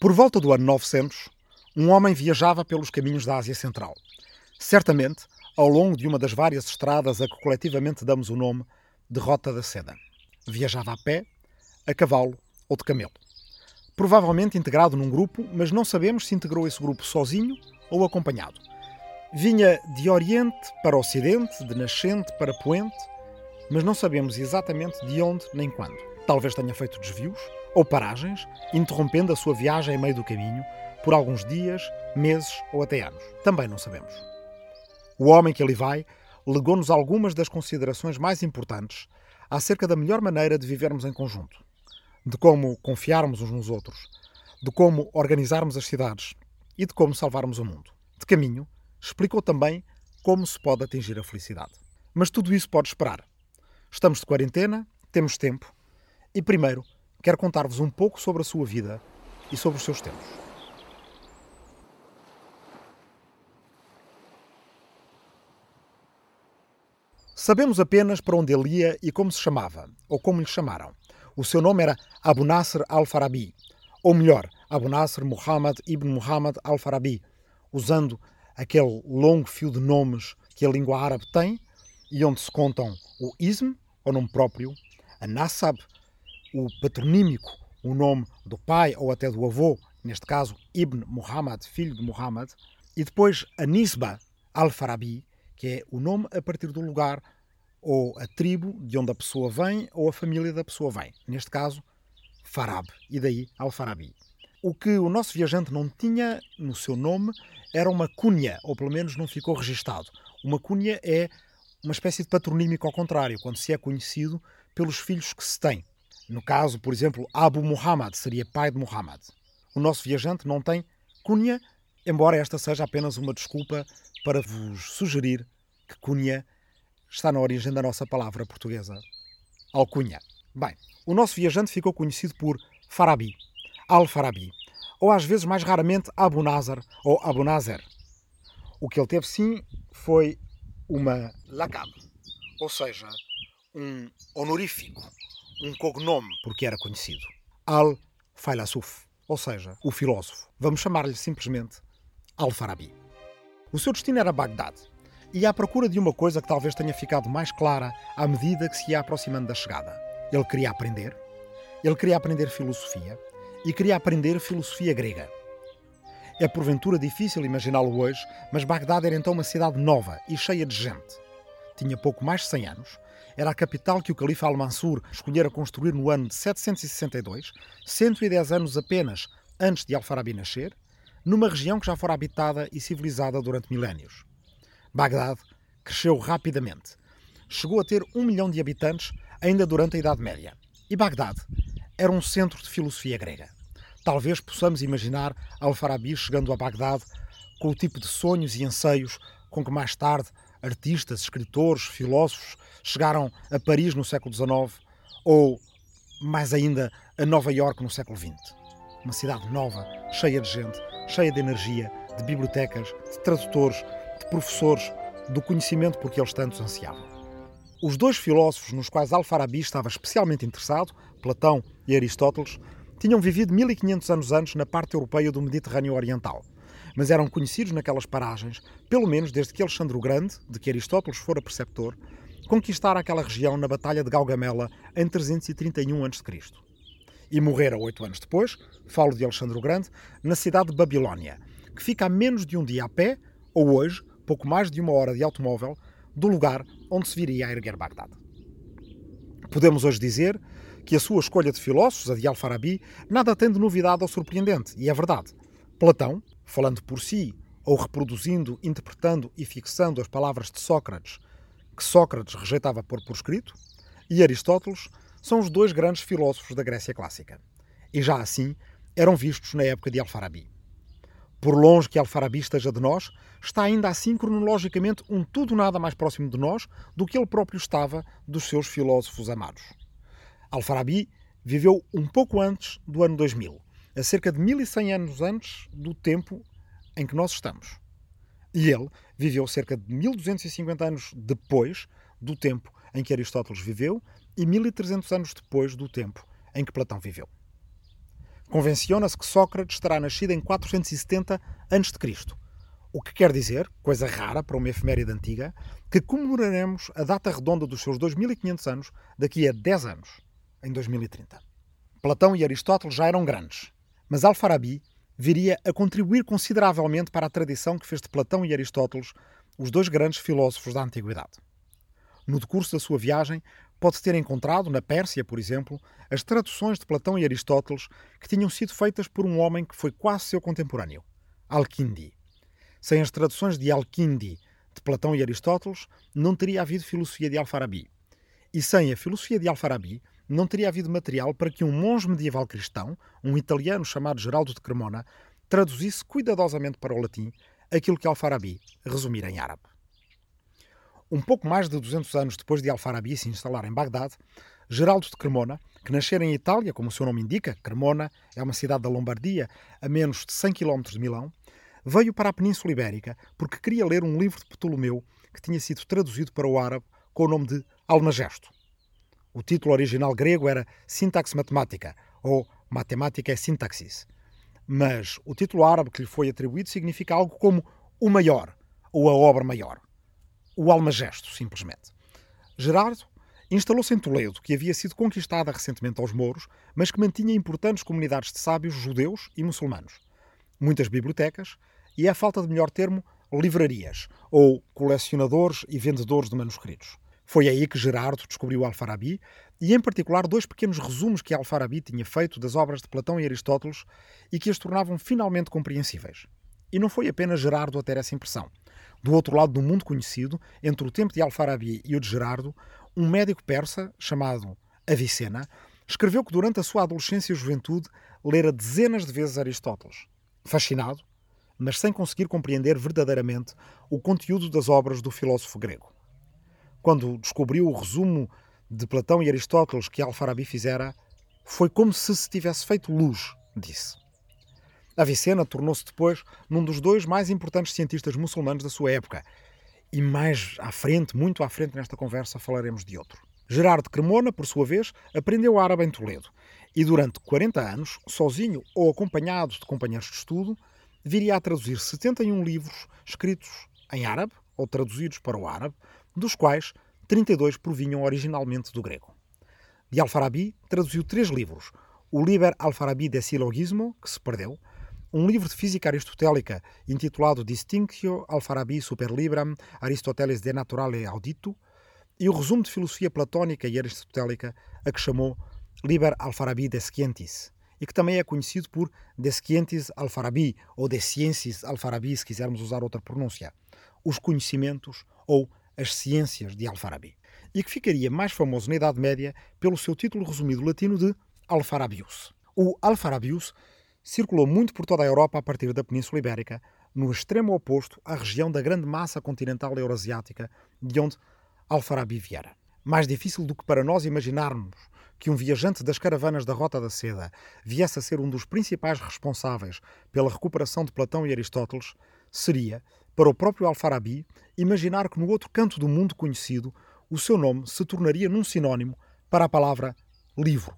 Por volta do ano 900, um homem viajava pelos caminhos da Ásia Central. Certamente, ao longo de uma das várias estradas a que coletivamente damos o nome de Rota da Seda. Viajava a pé, a cavalo ou de camelo. Provavelmente integrado num grupo, mas não sabemos se integrou esse grupo sozinho ou acompanhado. Vinha de Oriente para Ocidente, de Nascente para Poente, mas não sabemos exatamente de onde nem quando. Talvez tenha feito desvios, ou paragens, interrompendo a sua viagem em meio do caminho, por alguns dias, meses ou até anos. Também não sabemos. O homem que ali vai legou-nos algumas das considerações mais importantes acerca da melhor maneira de vivermos em conjunto, de como confiarmos uns nos outros, de como organizarmos as cidades e de como salvarmos o mundo. De caminho, explicou também como se pode atingir a felicidade. Mas tudo isso pode esperar. Estamos de quarentena, temos tempo e, primeiro, quero contar-vos um pouco sobre a sua vida e sobre os seus tempos. Sabemos apenas para onde ele ia e como se chamava, ou como lhe chamaram. O seu nome era Abu Nasr al-Farabi, ou melhor, Abu Nasr Muhammad ibn Muhammad al-Farabi, usando aquele longo fio de nomes que a língua árabe tem e onde se contam o ism, o nome próprio, a nasab, o patronímico, o nome do pai ou até do avô, neste caso Ibn Muhammad, filho de Muhammad, e depois a nisba al-Farabi, que é o nome a partir do lugar ou a tribo de onde a pessoa vem ou a família da pessoa vem. Neste caso, Farab, e daí Al-Farabi. O que o nosso viajante não tinha no seu nome era uma cunha, ou pelo menos não ficou registado. Uma cunha é uma espécie de patronímico ao contrário, quando se é conhecido pelos filhos que se tem. No caso, por exemplo, Abu Muhammad seria pai de Muhammad. O nosso viajante não tem cunha, embora esta seja apenas uma desculpa para vos sugerir que cunha está na origem da nossa palavra portuguesa, alcunha. Bem, o nosso viajante ficou conhecido por Farabi, Al-Farabi, ou às vezes mais raramente Abu Nazar ou Abu Nazer. O que ele teve sim foi uma lacab, ou seja, um honorífico, um cognome, porque era conhecido. Al-Failasuf, ou seja, o filósofo. Vamos chamar-lhe simplesmente Al-Farabi. O seu destino era Bagdade, e à procura de uma coisa que talvez tenha ficado mais clara à medida que se ia aproximando da chegada. Ele queria aprender, ele queria aprender filosofia e queria aprender filosofia grega. É porventura difícil imaginá-lo hoje, mas Bagdade era então uma cidade nova e cheia de gente. Tinha pouco mais de 100 anos, era a capital que o califa Al-Mansur escolhera construir no ano de 762, 110 anos apenas antes de Al-Farabi nascer, numa região que já fora habitada e civilizada durante milénios. Bagdade cresceu rapidamente. Chegou a ter um milhão de habitantes ainda durante a Idade Média. E Bagdade era um centro de filosofia grega. Talvez possamos imaginar Al-Farabi chegando a Bagdade com o tipo de sonhos e anseios com que mais tarde artistas, escritores, filósofos chegaram a Paris no século XIX ou, mais ainda, a Nova Iorque no século XX. Uma cidade nova, cheia de gente, cheia de energia, de bibliotecas, de tradutores, de professores, do conhecimento por que eles tantos ansiavam. Os dois filósofos nos quais Al-Farabi estava especialmente interessado, Platão e Aristóteles, tinham vivido 1500 anos antes na parte europeia do Mediterrâneo Oriental, mas eram conhecidos naquelas paragens, pelo menos desde que Alexandre o Grande, de que Aristóteles fora preceptor, conquistara aquela região na Batalha de Galgamela em 331 a.C. E morrera oito anos depois, falo de Alexandre o Grande, na cidade de Babilónia, que fica a menos de um dia a pé, ou hoje, pouco mais de uma hora de automóvel, do lugar onde se viria a erguer Bagdade. Podemos hoje dizer que a sua escolha de filósofos, a de Al-Farabi, nada tem de novidade ou surpreendente, e é verdade. Platão, falando por si, ou reproduzindo, interpretando e fixando as palavras de Sócrates, que Sócrates rejeitava pôr por escrito, e Aristóteles são os dois grandes filósofos da Grécia clássica. E já assim eram vistos na época de Al-Farabi. Por longe que Al-Farabi esteja de nós, está ainda assim cronologicamente um tudo nada mais próximo de nós do que ele próprio estava dos seus filósofos amados. Al-Farabi viveu um pouco antes do ano 2000, a cerca de 1100 anos antes do tempo em que nós estamos. E ele viveu cerca de 1250 anos depois do tempo em que Aristóteles viveu e 1300 anos depois do tempo em que Platão viveu. Convenciona-se que Sócrates terá nascido em 470 a.C., o que quer dizer, coisa rara para uma efeméride antiga, que comemoraremos a data redonda dos seus 2500 anos daqui a 10 anos, em 2030. Platão e Aristóteles já eram grandes, mas Al-Farabi viria a contribuir consideravelmente para a tradição que fez de Platão e Aristóteles os dois grandes filósofos da antiguidade. No decurso da sua viagem, pode ter encontrado, na Pérsia, por exemplo, as traduções de Platão e Aristóteles que tinham sido feitas por um homem que foi quase seu contemporâneo, Al-Kindi. Sem as traduções de Al-Kindi de Platão e Aristóteles, não teria havido filosofia de Al-Farabi. E sem a filosofia de Al-Farabi, não teria havido material para que um monge medieval cristão, um italiano chamado Geraldo de Cremona, traduzisse cuidadosamente para o latim aquilo que Al-Farabi resumira em árabe. Um pouco mais de 200 anos depois de Al-Farabi se instalar em Bagdade, Geraldo de Cremona, que nascera em Itália, como o seu nome indica, Cremona é uma cidade da Lombardia, a menos de 100 km de Milão, veio para a Península Ibérica porque queria ler um livro de Ptolomeu que tinha sido traduzido para o árabe com o nome de Almagesto. O título original grego era Sintax Matemática, ou Matemática é Sintaxis. Mas o título árabe que lhe foi atribuído significa algo como o maior, ou a obra maior. O Almagesto, simplesmente. Gerardo instalou-se em Toledo, que havia sido conquistada recentemente aos mouros, mas que mantinha importantes comunidades de sábios judeus e muçulmanos. Muitas bibliotecas e, a falta de melhor termo, livrarias, ou colecionadores e vendedores de manuscritos. Foi aí que Gerardo descobriu Alfarabi e, em particular, dois pequenos resumos que Alfarabi tinha feito das obras de Platão e Aristóteles e que as tornavam finalmente compreensíveis. E não foi apenas Gerardo a ter essa impressão. Do outro lado do mundo conhecido, entre o tempo de Alfarabi e o de Gerardo, um médico persa chamado Avicena escreveu que durante a sua adolescência e juventude lera dezenas de vezes Aristóteles. Fascinado, mas sem conseguir compreender verdadeiramente o conteúdo das obras do filósofo grego. Quando descobriu o resumo de Platão e Aristóteles que Al-Farabi fizera, foi como se se tivesse feito luz, disse. Avicena tornou-se depois num dos dois mais importantes cientistas muçulmanos da sua época. E mais à frente, muito à frente nesta conversa, falaremos de outro. Gerardo Cremona, por sua vez, aprendeu árabe em Toledo e durante 40 anos, sozinho ou acompanhado de companheiros de estudo, viria a traduzir 71 livros escritos em árabe ou traduzidos para o árabe, dos quais 32 provinham originalmente do grego. De Al-Farabi traduziu três livros: o Liber Al-Farabi de Silogismo, que se perdeu, um livro de física aristotélica intitulado Distinctio Al-Farabi Super Libram Aristoteles de Naturale Audito, e o resumo de filosofia platónica e aristotélica, a que chamou Liber Al-Farabi de Scientis, e que também é conhecido por De Scientis Al-Farabi, ou De Sciences Al-Farabi, se quisermos usar outra pronúncia, os conhecimentos ou as ciências de Al-Farabi, e que ficaria mais famoso na Idade Média pelo seu título resumido latino de Al-Farabius. O Al-Farabius circulou muito por toda a Europa a partir da Península Ibérica, no extremo oposto à região da grande massa continental eurasiática de onde Al-Farabi viera. Mais difícil do que para nós imaginarmos que um viajante das caravanas da Rota da Seda viesse a ser um dos principais responsáveis pela recuperação de Platão e Aristóteles, seria para o próprio Al-Farabi, imaginar que no outro canto do mundo conhecido o seu nome se tornaria num sinónimo para a palavra livro.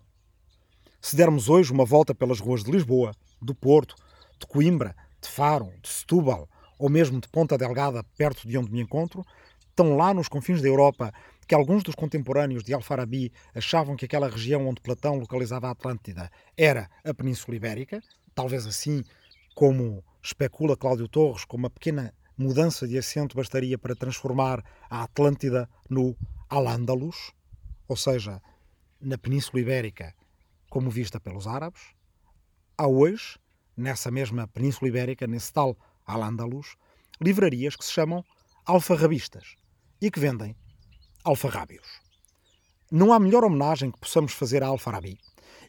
Se dermos hoje uma volta pelas ruas de Lisboa, do Porto, de Coimbra, de Faro, de Setúbal ou mesmo de Ponta Delgada, perto de onde me encontro, tão lá nos confins da Europa que alguns dos contemporâneos de Al-Farabi achavam que aquela região onde Platão localizava a Atlântida era a Península Ibérica, talvez assim como especula Cláudio Torres, com uma pequena mudança de acento bastaria para transformar a Atlântida no Al-Ándalus, ou seja, na Península Ibérica, como vista pelos árabes. Há hoje, nessa mesma Península Ibérica, nesse tal Al-Ándalus, livrarias que se chamam alfarrabistas e que vendem alfarrábios. Não há melhor homenagem que possamos fazer a Al-Farabi.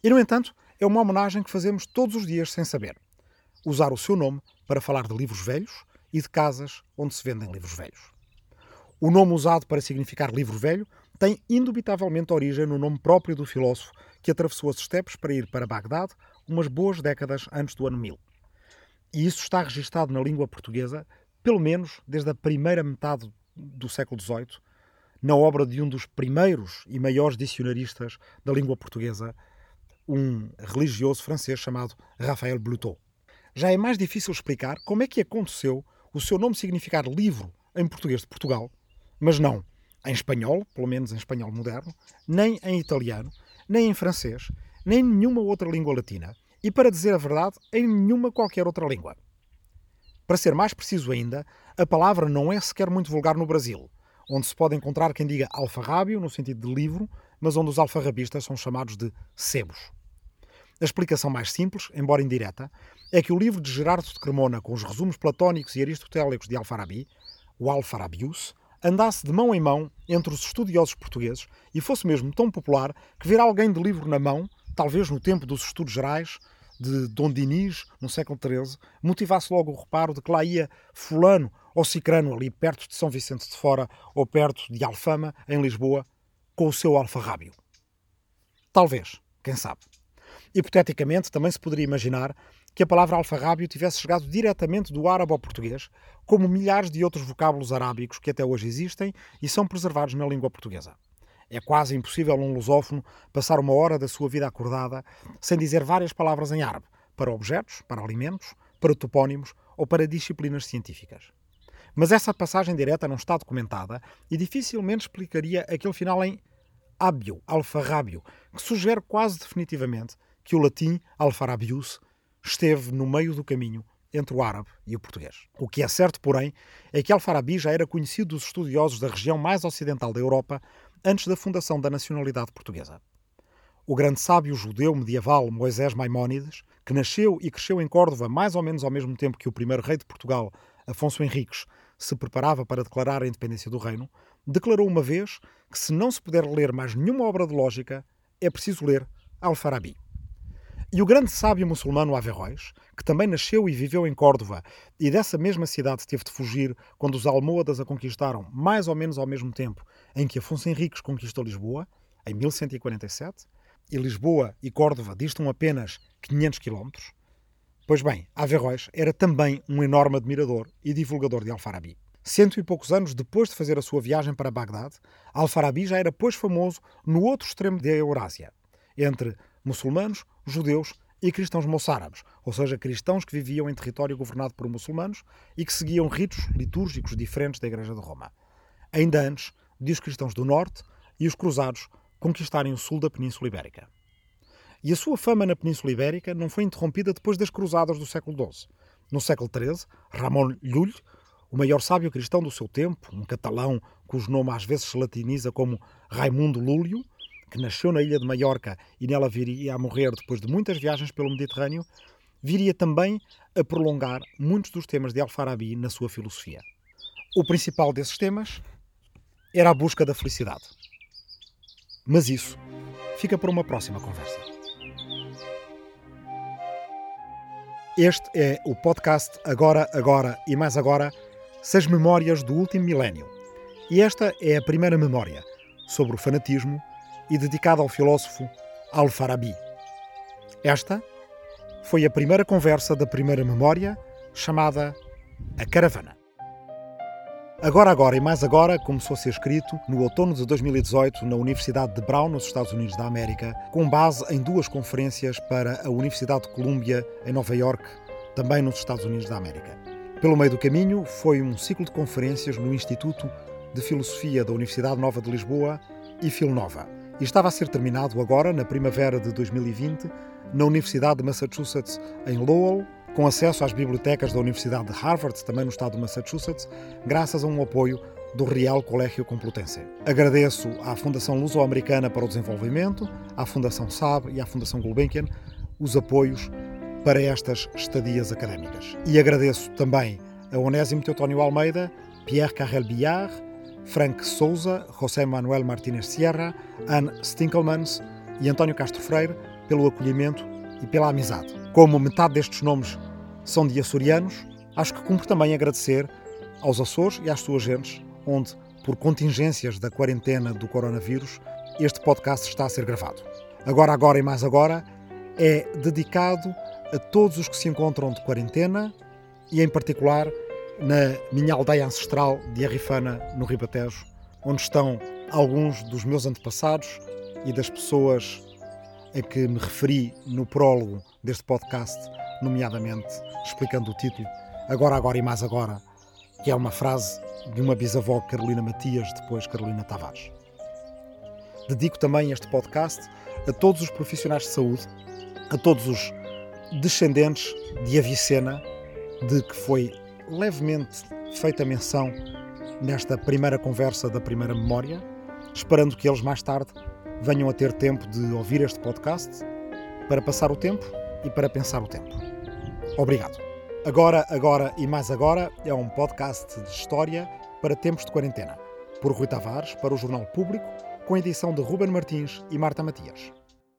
E, no entanto, é uma homenagem que fazemos todos os dias sem saber. Usar o seu nome para falar de livros velhos e de casas onde se vendem livros velhos. O nome usado para significar livro velho tem indubitavelmente origem no nome próprio do filósofo que atravessou as estepes para ir para Bagdade umas boas décadas antes do ano 1000. E isso está registado na língua portuguesa, pelo menos desde a primeira metade do século XVIII, na obra de um dos primeiros e maiores dicionaristas da língua portuguesa, um religioso francês chamado Raphaël Blutot. Já é mais difícil explicar como é que aconteceu o seu nome significar livro em português de Portugal, mas não em espanhol, pelo menos em espanhol moderno, nem em italiano, nem em francês, nem em nenhuma outra língua latina, e para dizer a verdade, em nenhuma qualquer outra língua. Para ser mais preciso ainda, a palavra não é sequer muito vulgar no Brasil, onde se pode encontrar quem diga alfarrábio, no sentido de livro, mas onde os alfarrabistas são chamados de sebos. A explicação mais simples, embora indireta, é que o livro de Gerardo de Cremona com os resumos platónicos e aristotélicos de Alfarabi, o Alfarabius, andasse de mão em mão entre os estudiosos portugueses e fosse mesmo tão popular que ver alguém de livro na mão, talvez no tempo dos estudos gerais, de Dom Dinis, no século XIII, motivasse logo o reparo de que lá ia fulano ou cicrano ali perto de São Vicente de Fora ou perto de Alfama, em Lisboa, com o seu alfarrábio. Talvez, quem sabe. Hipoteticamente, também se poderia imaginar que a palavra alfarrábio tivesse chegado diretamente do árabe ao português, como milhares de outros vocábulos arábicos que até hoje existem e são preservados na língua portuguesa. É quase impossível um lusófono passar uma hora da sua vida acordada sem dizer várias palavras em árabe, para objetos, para alimentos, para topónimos ou para disciplinas científicas. Mas essa passagem direta não está documentada e dificilmente explicaria aquele final em ábio, alfarrábio, que sugere quase definitivamente que o latim alfarabius esteve no meio do caminho entre o árabe e o português. O que é certo, porém, é que Alfarabi já era conhecido dos estudiosos da região mais ocidental da Europa antes da fundação da nacionalidade portuguesa. O grande sábio judeu medieval Moisés Maimónides, que nasceu e cresceu em Córdoba mais ou menos ao mesmo tempo que o primeiro rei de Portugal, Afonso Henriques, se preparava para declarar a independência do reino, declarou uma vez que se não se puder ler mais nenhuma obra de lógica, é preciso ler Alfarabi. E o grande sábio muçulmano Averroes, que também nasceu e viveu em Córdoba e dessa mesma cidade teve de fugir quando os almohadas a conquistaram, mais ou menos ao mesmo tempo em que Afonso Henriques conquistou Lisboa, em 1147, e Lisboa e Córdoba distam apenas 500 quilómetros, pois bem, Averroes era também um enorme admirador e divulgador de Alfarabi. Cento e poucos anos depois de fazer a sua viagem para Bagdade, Alfarabi já era, pois, famoso no outro extremo da Eurásia, entre muçulmanos, judeus e cristãos moçárabes, ou seja, cristãos que viviam em território governado por muçulmanos e que seguiam ritos litúrgicos diferentes da Igreja de Roma. Ainda antes de os cristãos do norte e os cruzados conquistarem o sul da Península Ibérica. E a sua fama na Península Ibérica não foi interrompida depois das cruzadas do século XII. No século XIII, Ramon Llull, o maior sábio cristão do seu tempo, um catalão cujo nome às vezes se latiniza como Raimundo Lúlio, que nasceu na ilha de Maiorca e nela viria a morrer depois de muitas viagens pelo Mediterrâneo, viria também a prolongar muitos dos temas de Al-Farabi na sua filosofia. O principal desses temas era a busca da felicidade. Mas isso fica para uma próxima conversa. Este é o podcast Agora, Agora e Mais Agora, Seis Memórias do Último Milénio. E esta é a primeira memória sobre o fanatismo e dedicada ao filósofo Al-Farabi. Esta foi a primeira conversa da primeira memória, chamada A Caravana. Agora, agora e mais agora começou a ser escrito no outono de 2018 na Universidade de Brown, nos Estados Unidos da América, com base em duas conferências para a Universidade de Columbia, em Nova York, também nos Estados Unidos da América. Pelo meio do caminho, foi um ciclo de conferências no Instituto de Filosofia da Universidade Nova de Lisboa e Filnova e estava a ser terminado agora, na primavera de 2020, na Universidade de Massachusetts, em Lowell, com acesso às bibliotecas da Universidade de Harvard, também no estado de Massachusetts, graças a um apoio do Real Colégio Complutense. Agradeço à Fundação Luso-Americana para o Desenvolvimento, à Fundação SAB e à Fundação Gulbenkian os apoios para estas estadias académicas. E agradeço também a Onésimo Teotónio Almeida, Pierre Carrel Billard, Frank Souza, José Manuel Martínez Sierra, Anne Stinkelmans e António Castro Freire pelo acolhimento e pela amizade. Como metade destes nomes são de açorianos, acho que cumpre também agradecer aos Açores e às suas gentes, onde, por contingências da quarentena do coronavírus, este podcast está a ser gravado. Agora, agora e mais agora é dedicado a todos os que se encontram de quarentena e, em particular, na minha aldeia ancestral de Arrifana, no Ribatejo, onde estão alguns dos meus antepassados e das pessoas a que me referi no prólogo deste podcast, nomeadamente explicando o título Agora, Agora e Mais Agora, que é uma frase de uma bisavó Carolina Matias, depois Carolina Tavares. Dedico também este podcast a todos os profissionais de saúde, a todos os descendentes de Avicena, de que foi levemente feita menção nesta primeira conversa da primeira memória, esperando que eles mais tarde venham a ter tempo de ouvir este podcast para passar o tempo e para pensar o tempo. Obrigado. Agora, agora e mais agora é um podcast de história para tempos de quarentena, por Rui Tavares para o Jornal Público, com edição de Ruben Martins e Marta Matias.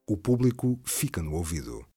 O público fica no ouvido.